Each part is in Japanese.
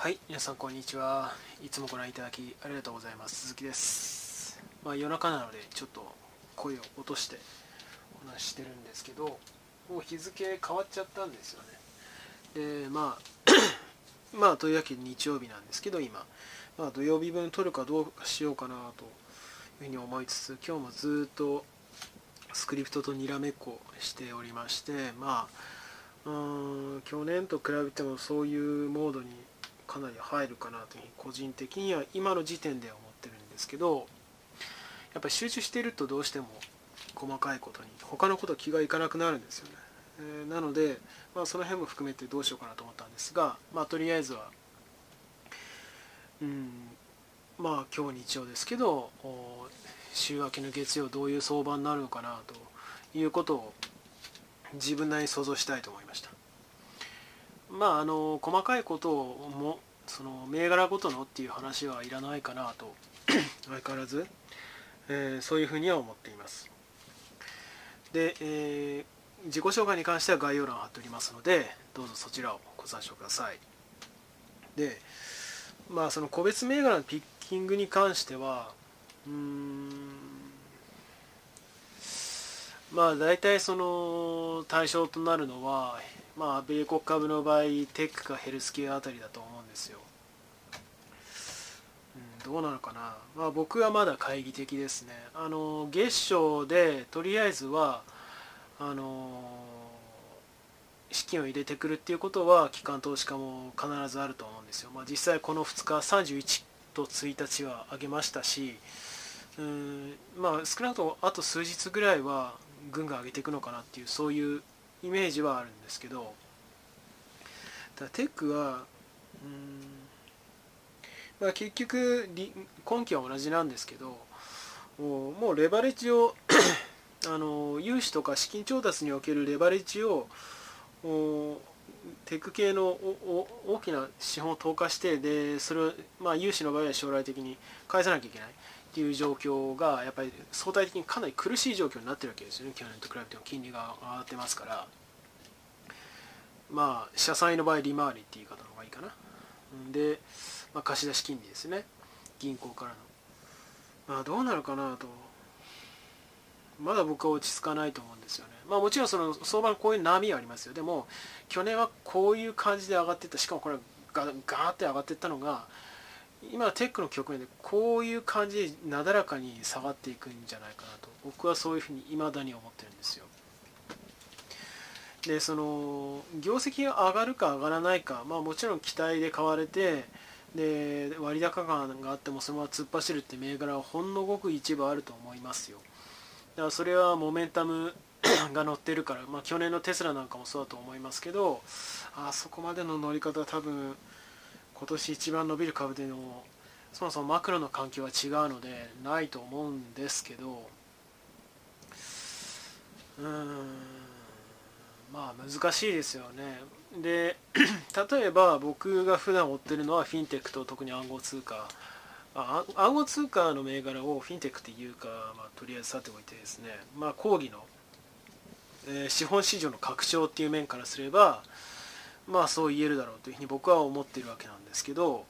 はい皆さんこんにちは。いつもご覧いただきありがとうございます。鈴木です。まあ夜中なのでちょっと声を落としてお話してるんですけどもう日付変わっちゃったんですよね。でまあ まあというわけで日曜日なんですけど今、まあ、土曜日分撮るかどうかしようかなというふうに思いつつ今日もずっとスクリプトとにらめっこしておりましてまあうん去年と比べてもそういうモードにかなり入るかなというふうに個人的には今の時点では思ってるんですけどやっぱり集中しているとどうしても細かいことに他のこと気がいかなくなるんですよね、えー、なので、まあ、その辺も含めてどうしようかなと思ったんですが、まあ、とりあえずはうんまあ今日日曜ですけど週明けの月曜どういう相場になるのかなということを自分なりに想像したいと思いました。まああの細かいことをもその銘柄ごとのっていう話はいらないかなと 相変わらず、えー、そういうふうには思っています。で、えー、自己紹介に関しては概要欄を貼っておりますのでどうぞそちらをご参照ください。でまあその個別銘柄のピッキングに関してはうんまあ大体その対象となるのはまあ、米国株の場合テックかヘルスケアあたりだと思うんですよ、うん、どうなのかな、まあ、僕はまだ懐疑的ですね。あの月賞でとりあえずはあの資金を入れてくるっていうことは機関投資家も必ずあると思うんですよ、まあ、実際この2日31と1日は上げましたしうんまあ少なくともあと数日ぐらいはぐんぐん上げていくのかなっていうそういうイメージはあるんですけどだテックはうん、まあ、結局今期は同じなんですけどもうレバレッジを あの融資とか資金調達におけるレバレッジをテック系の大きな資本を投下してでそれを、まあ、融資の場合は将来的に返さなきゃいけないっていう状況がやっぱり相対的にかなり苦しい状況になってるわけですよね。去年と比べても金利が上がってますから。まあ社債の場合利回りっていう言い方の方がいいかな。で、まあ、貸出金利ですね。銀行からの。まあどうなるかなと。まだ僕は落ち着かないと思うんですよね。まあもちろんその相場のこういう波はありますよ。でも去年はこういう感じで上がっていった。しかもこれがガーって上がっていったのが今テックの局面でこういう感じでなだらかに下がっていくんじゃないかなと。僕はそういうふうに未だに思ってるんですよ。でその業績が上がるか上がらないかまあもちろん期待で買われてで割高感があってもそのまま突っ走るって銘柄はほんのごく一部あると思いますよ。だからそれはモメンタム が乗ってるから、まあ、去年のテスラなんかもそうだと思いますけどあそこまでの乗り方は多分今年一番伸びる株でのそもそもマクロの環境は違うのでないと思うんですけどうーん。まあ難しいですよね。で 例えば僕が普段追ってるのはフィンテックと特に暗号通貨。あ暗号通貨の銘柄をフィンテックっていうか、まあ、とりあえずさておいてですね、まあ、講義の、えー、資本市場の拡張っていう面からすればまあそう言えるだろうというふうに僕は思っているわけなんですけど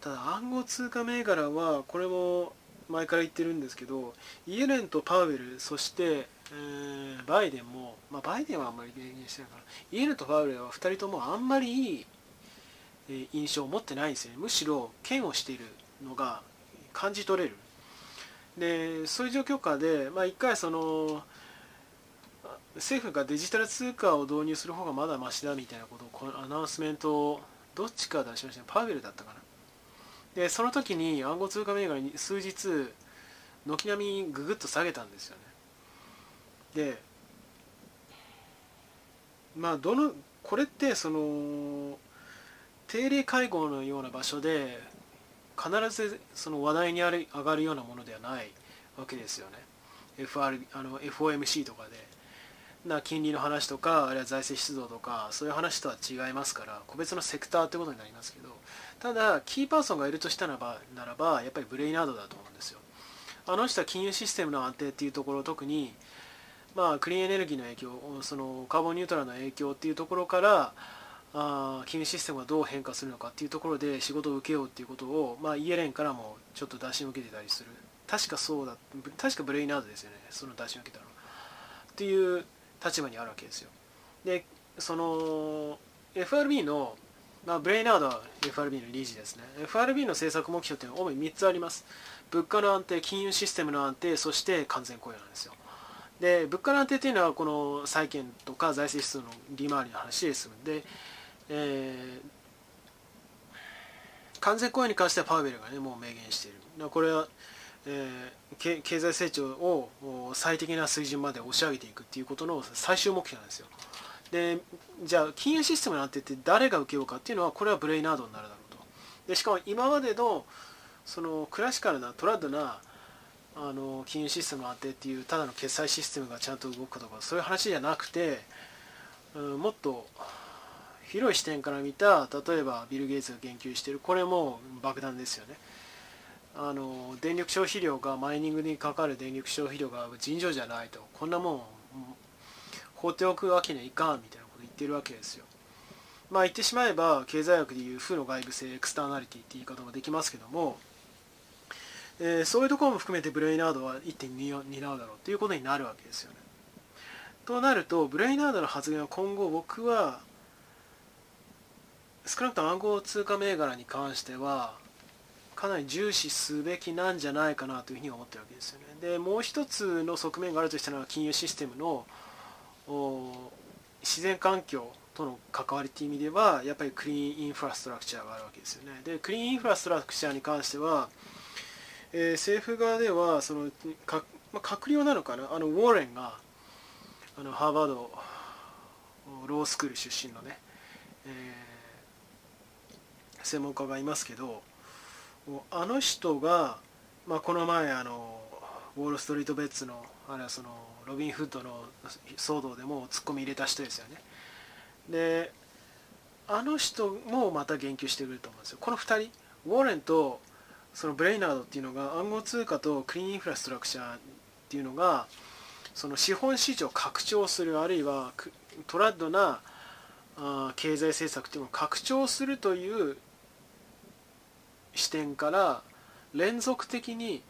ただ暗号通貨銘柄はこれも前から言ってるんですけどイエレンとパウエルそして、えー、バイデンも、まあ、バイデンはあんまり明言してないからイエレンとパウエルは2人ともあんまりいい、えー、印象を持ってないんですよね。むしろ嫌悪しているのが感じ取れる。でそういう状況下で、まあ、一回その政府がデジタル通貨を導入する方がまだましだみたいなことをこのアナウンスメントをどっちか出しました。ねパウエルだったかな。でその時に暗号通貨銘柄に数日軒並みググッと下げたんですよね。でまあどのこれってその定例会合のような場所で必ずその話題にある上がるようなものではないわけですよね。FR あの FOMC とかで。な金利の話とかあるいは財政出動とかそういう話とは違いますから個別のセクターってことになりますけどただキーパーソンがいるとしたらばならばやっぱりブレイナードだと思うんですよ。あの人は金融システムの安定っていうところ特にまあクリーンエネルギーの影響そのカーボンニュートラルの影響っていうところからあ金融システムがどう変化するのかっていうところで仕事を受けようっていうことを、まあ、イエレンからもちょっと出し抜けてたりする。確かそうだ確かブレイナードですよね。その出し抜けたのっていう立場にあるわけですよ。でその FRB の、まあ、ブレイナードは FRB の理事ですね。FRB の政策目標というのは主に3つあります。物価の安定金融システムの安定そして完全雇用なんですよ。で物価の安定というのはこの債券とか財政出動の利回りの話で済むんで、えー、完全雇用に関してはパウベルがねもう明言している。これは、えー、経済成長を最適な水準まで押し上げていくっていうことの最終目標なんですよ。でじゃあ金融システムの安定って誰が受けようかっていうのはこれはブレイナードになるだろうと。でしかも今までのそのクラシカルなトラッドなあの金融システムの安定っていうただの決済システムがちゃんと動くかとかそういう話じゃなくて、うん、もっと広い視点から見た例えばビル・ゲイツが言及しているこれも爆弾ですよね。あの電力消費量がマイニングにかかる電力消費量が尋常じゃないと。こんなもん放っておくわけにはいかんみたいなこと言ってるわけですよ。まあ言ってしまえば経済学でいう負の外部性エクスターナリティって言い方もできますけどもえー、そういうところも含めてブレイナードは一点担うだろうということになるわけですよね。となるとブレイナードの発言は今後僕は少なくとも暗号通貨銘柄に関してはかなり重視すべきなんじゃないかなというふうに思ってるわけですよね。でもう一つの側面があるとしたのは金融システムの自然環境との関わりという意味ではやっぱりクリーンインフラストラクチャーがあるわけですよね。でクリーンインフラストラクチャーに関してはえー、政府側ではそのか、まあ、閣僚なのかな？あのウォーレンがあのハーバードロースクール出身のね、えー、専門家がいますけどあの人が、まあ、この前あのウォール・ストリート・ベッツのあるいはそのロビン・フッドの騒動でもツッコミ入れた人ですよね。であの人もまた言及してくると思うんですよ。この2人ウォーレンとそのブレイナードっていうのが暗号通貨とクリーンインフラストラクチャーっていうのがその資本市場を拡張するあるいはトラッドなあ経済政策っていうのを拡張するという視点から連続的に、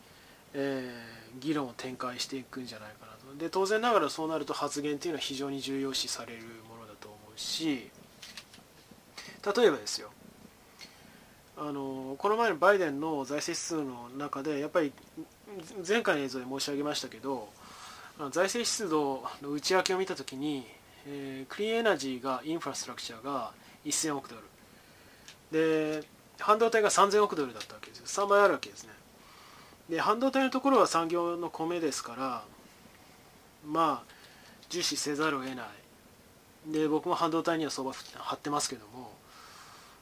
えー、議論を展開していくんじゃないかなと。で当然ながらそうなると発言っていうのは非常に重要視されるものだと思うし例えばですよ。あのこの前のバイデンの財政指数の中でやっぱり前回の映像で申し上げましたけど財政出動の内訳を見たときに、えー、クリーンエナジーがインフラストラクチャーが1000億ドル。で半導体が3000億ドルだったわけですよ。3倍あるわけですね。で半導体のところは産業の米ですからまあ重視せざるを得ない。で僕も半導体には相場張ってますけども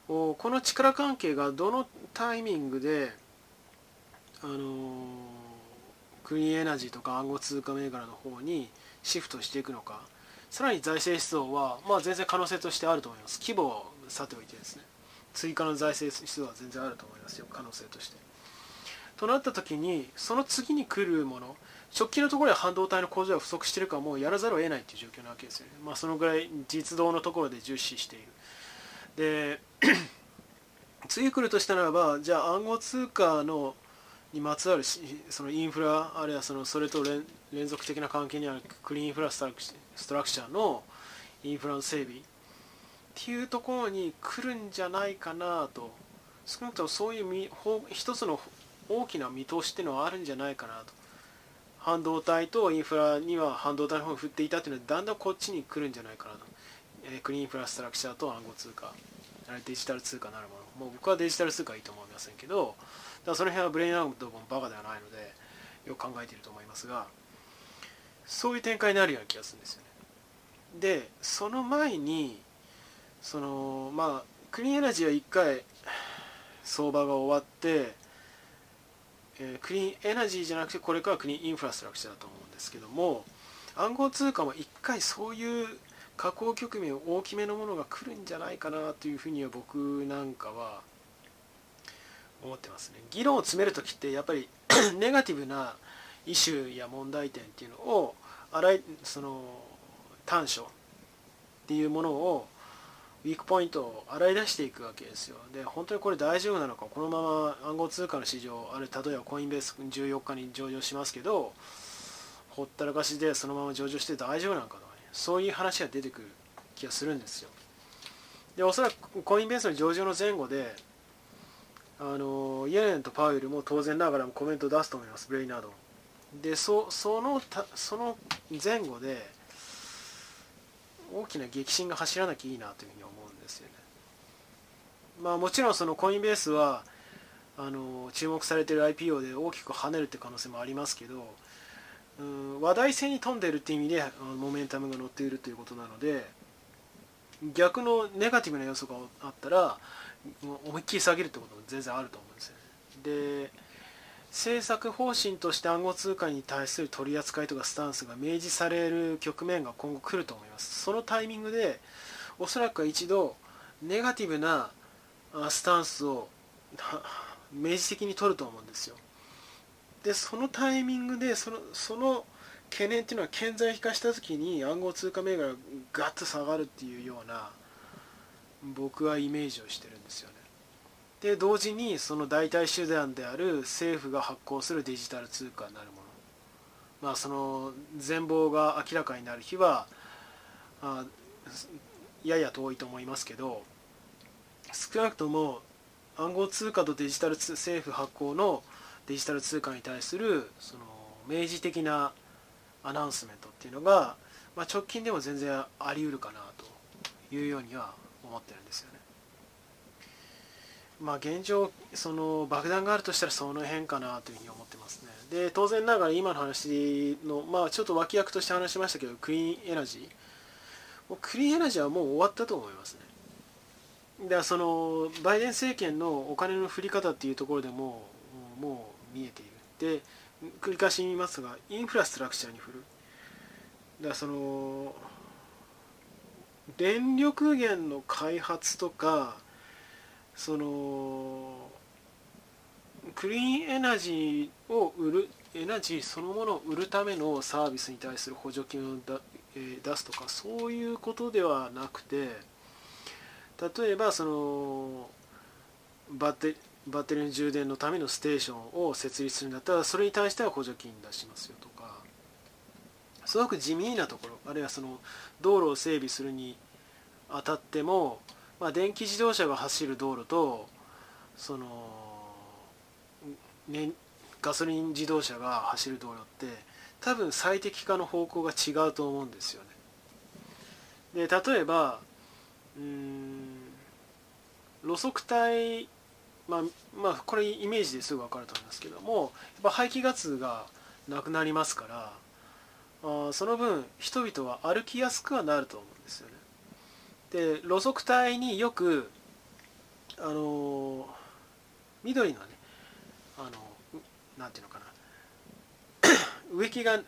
この力関係がどのタイミングであのクリーンエナジーとか暗号通貨銘柄の方にシフトしていくのかさらに財政出動は、まあ、全然可能性としてあると思います。規模はさておいてですね。追加の財政出動は全然あると思いますよ。可能性として。となった時にその次に来るもの直近のところで半導体の工場が不足しているかもうやらざるを得ないという状況なわけですよね。まあそのぐらい実動のところで重視している。で 次来るとしたならばじゃあ暗号通貨のにまつわるそのインフラあるいはそのそれと連続的な関係にあるクリーンインフラストラクチャーのインフラの整備。っていうところに来るんじゃないかなと。少なくともそういう一つの大きな見通しっていうのはあるんじゃないかなと。半導体とインフラには半導体の方に振っていたっていうのはだんだんこっちに来るんじゃないかなと。えクリーンインフラストラクチャーと暗号通貨あれデジタル通貨なるもの。もう僕はデジタル通貨いいと思いませんけどだその辺はブレインアウトもバカではないのでよく考えていると思いますがそういう展開になるような気がするんですよね。でその前にそのまあクリーンエナジーは1回相場が終わって、えー、クリーンエナジーじゃなくてこれからクリーンインフラストラクチャーだと思うんですけども暗号通貨も1回そういう下降局面大きめのものが来るんじゃないかなというふうには僕なんかは思ってますね。議論を詰める時ってやっぱり ネガティブなイシューや問題点っていうのを洗いその短所っていうものをウィークポイントを洗い出していくわけですよ。で本当にこれ大丈夫なのかこのまま暗号通貨の市場ある例えばコインベース14日に上場しますけどほったらかしでそのまま上場して大丈夫なのかとそういう話が出てくる気がするんですよでおそらくコインベースの上場の前後であのイエレンとパウエルも当然ながらもコメントを出すと思いますブレイナードでそそのたその前後で大きな激震が走らなきゃいいなというふうに思うんですよね。まあもちろんそのコインベースはあの注目されてる IPO で大きく跳ねるって可能性もありますけど、うん、話題性に富んでいるっていう意味でモメンタムが乗っているということなので逆のネガティブな要素があったら思いっきり下げるってことも全然あると思うんですよね。で政策方針として暗号通貨に対する取り扱いとかスタンスが明示される局面が今後来ると思いますそのタイミングでおそらくは一度ネガティブなスタンスを明示的に取ると思うんですよでそのタイミングでそのその懸念っていうのは顕在化した時に暗号通貨銘柄がガッと下がるっていうような僕はイメージをしてるんですよね。で同時にその代替手段である政府が発行するデジタル通貨になるもの。まあその全貌が明らかになる日はあやや遠いと思いますけど少なくとも暗号通貨とデジタル政府発行のデジタル通貨に対するその明示的なアナウンスメントっていうのが、まあ、直近でも全然あり得るかなというようには思ってるんですよね。まあ、現状その爆弾があるとしたらその辺かなというふうに思ってますね。で当然ながら今の話のまあちょっと脇役として話しましたけどクリーンエナジー。もうクリーンエナジーはもう終わったと思いますね。でそのバイデン政権のお金の振り方っていうところでももう見えている。で繰り返し言いますがインフラストラクチャーに振る。だからその電力源の開発とかそのクリーンエナジーを売るエナジーそのものを売るためのサービスに対する補助金をだ、え出すとかそういうことではなくて例えばそのバッテバッテリーの充電のためのステーションを設立するんだったらそれに対しては補助金出しますよとかすごく地味なところあるいはその道路を整備するにあたってもまあ、電気自動車が走る道路とその、ね、ガソリン自動車が走る道路って多分最適化の方向が違うと思うんですよね。で例えばうん路側帯まあ、まあ、これイメージですぐ分かると思いますけどもやっぱ排気ガスがなくなりますからあその分人々は歩きやすくはなると思うんですよね。で路側帯によくあの緑のねあのなんていうのかな 植木が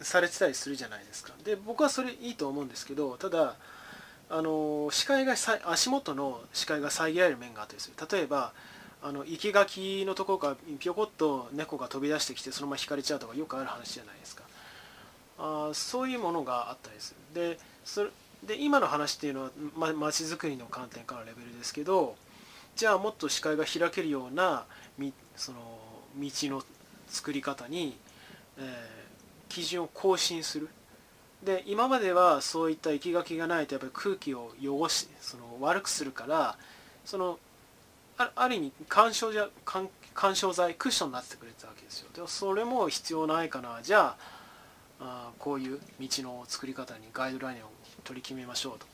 されてたりするじゃないですかで僕はそれいいと思うんですけどただあの視界が足元の視界が遮られる面があったりする。例えばあの生け垣のところからぴょこっと猫が飛び出してきてそのまま引かれちゃうとかよくある話じゃないですか。あそういうものがあったりする。でそれで今の話っていうのはまちづくりの観点からのレベルですけどじゃあもっと視界が開けるようなみその道の作り方に、えー、基準を更新する。で今まではそういった生き垣がないとやっぱり空気を汚しその悪くするからそのあある意味干渉じゃ干干渉剤クッションになってくれたわけですよ。でもそれも必要ないかな。じゃああこういう道の作り方にガイドラインを取り決めましょうと。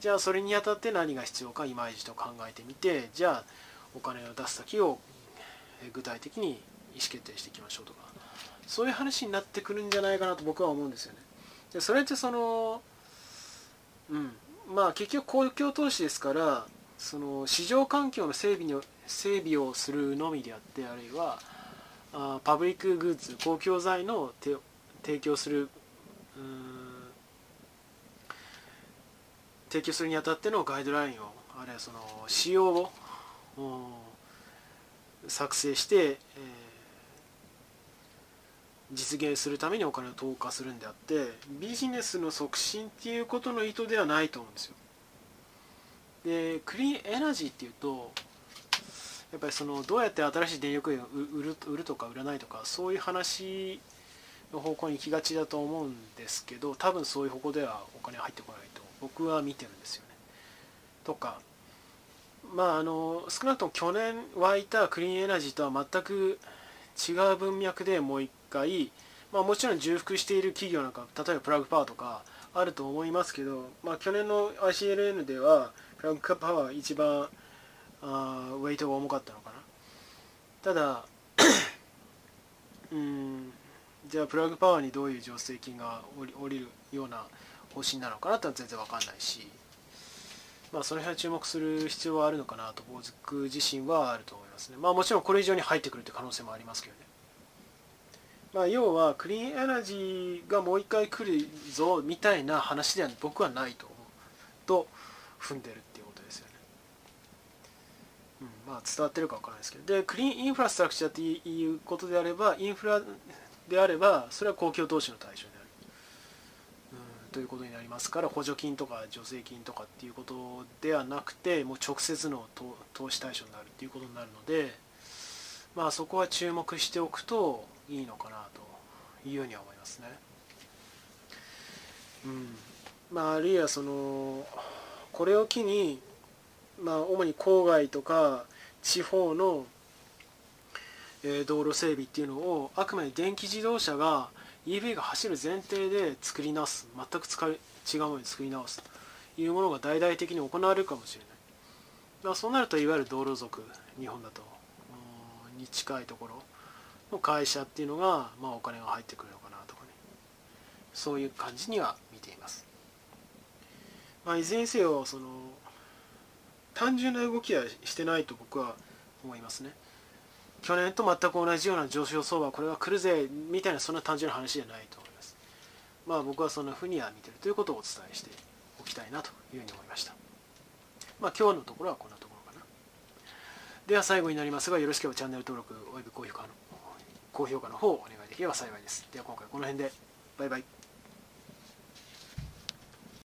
じゃあそれにあたって何が必要か今一度考えてみてじゃあお金を出す先を具体的に意思決定していきましょうとか。そういう話になってくるんじゃないかなと僕は思うんですよね。でそれってそのうん。まあ結局公共投資ですからその市場環境の整備に整備をするのみであってあるいはあパブリックグッズ公共財の提供するうん提供するにあたってのガイドラインをあるいはその仕様を作成して、えー、実現するためにお金を投下するんであってビジネスの促進っていうことの意図ではないと思うんですよ。でクリーンエナジーっていうとやっぱりそのどうやって新しい電力源を売る売るとか売らないとかそういう話の方向に行きがちだと思うんですけど多分そういう方向ではお金入ってこないと僕は見てるんですよね。とかまああの少なくとも去年湧いたクリーンエナジーとは全く違う文脈でもう一回、まあ、もちろん重複している企業なんか例えばプラグパワーとかあると思いますけど、まあ、去年の ICLN ではプラグパワー一番あウェイトが重かったのかな。ただ うんじゃあプラグパワーにどういう助成金が降りるような方針なのかなってのは全然わかんないしまあその辺は注目する必要はあるのかなと僕自身はあると思います。ね。まあもちろんこれ以上に入ってくるって可能性もありますけどね。まあ要はクリーンエナジーがもう一回来るぞみたいな話では僕はないと思うと踏んでるっていうことですよね。うんまあ伝わってるか分からないですけど。でクリーンインフラストラクチャーっていうことであればインフラであればそれは公共投資の対象で、ということになりますから補助金とか助成金とかっていうことではなくてもう直接の投資対象になるっていうことになるのでまあそこは注目しておくといいのかなというようには思いますね。うんまあ、あるいはそのこれを機に、まあ、主に郊外とか地方のえ道路整備っていうのをあくまで電気自動車が EV が走る前提で作り直す。全く使う違うものに作り直すというものが大々的に行われるかもしれない。まあ、そうなるといわゆる道路族日本だとに近いところの会社っていうのが、まあ、お金が入ってくるのかなとかね。そういう感じには見ています、まあ、いずれにせよその単純な動きはしてないと僕は思いますね。去年と全く同じような上昇相場これは来るぜみたいなそんな単純な話じゃないと思います。まあ僕はそんなふうには見てるということをお伝えしておきたいなというふうに思いました。まあ今日のところはこんなところかな。では最後になりますがよろしければチャンネル登録および高評価の高評価の方をお願いできれば幸いです。では今回この辺で。バイバイ。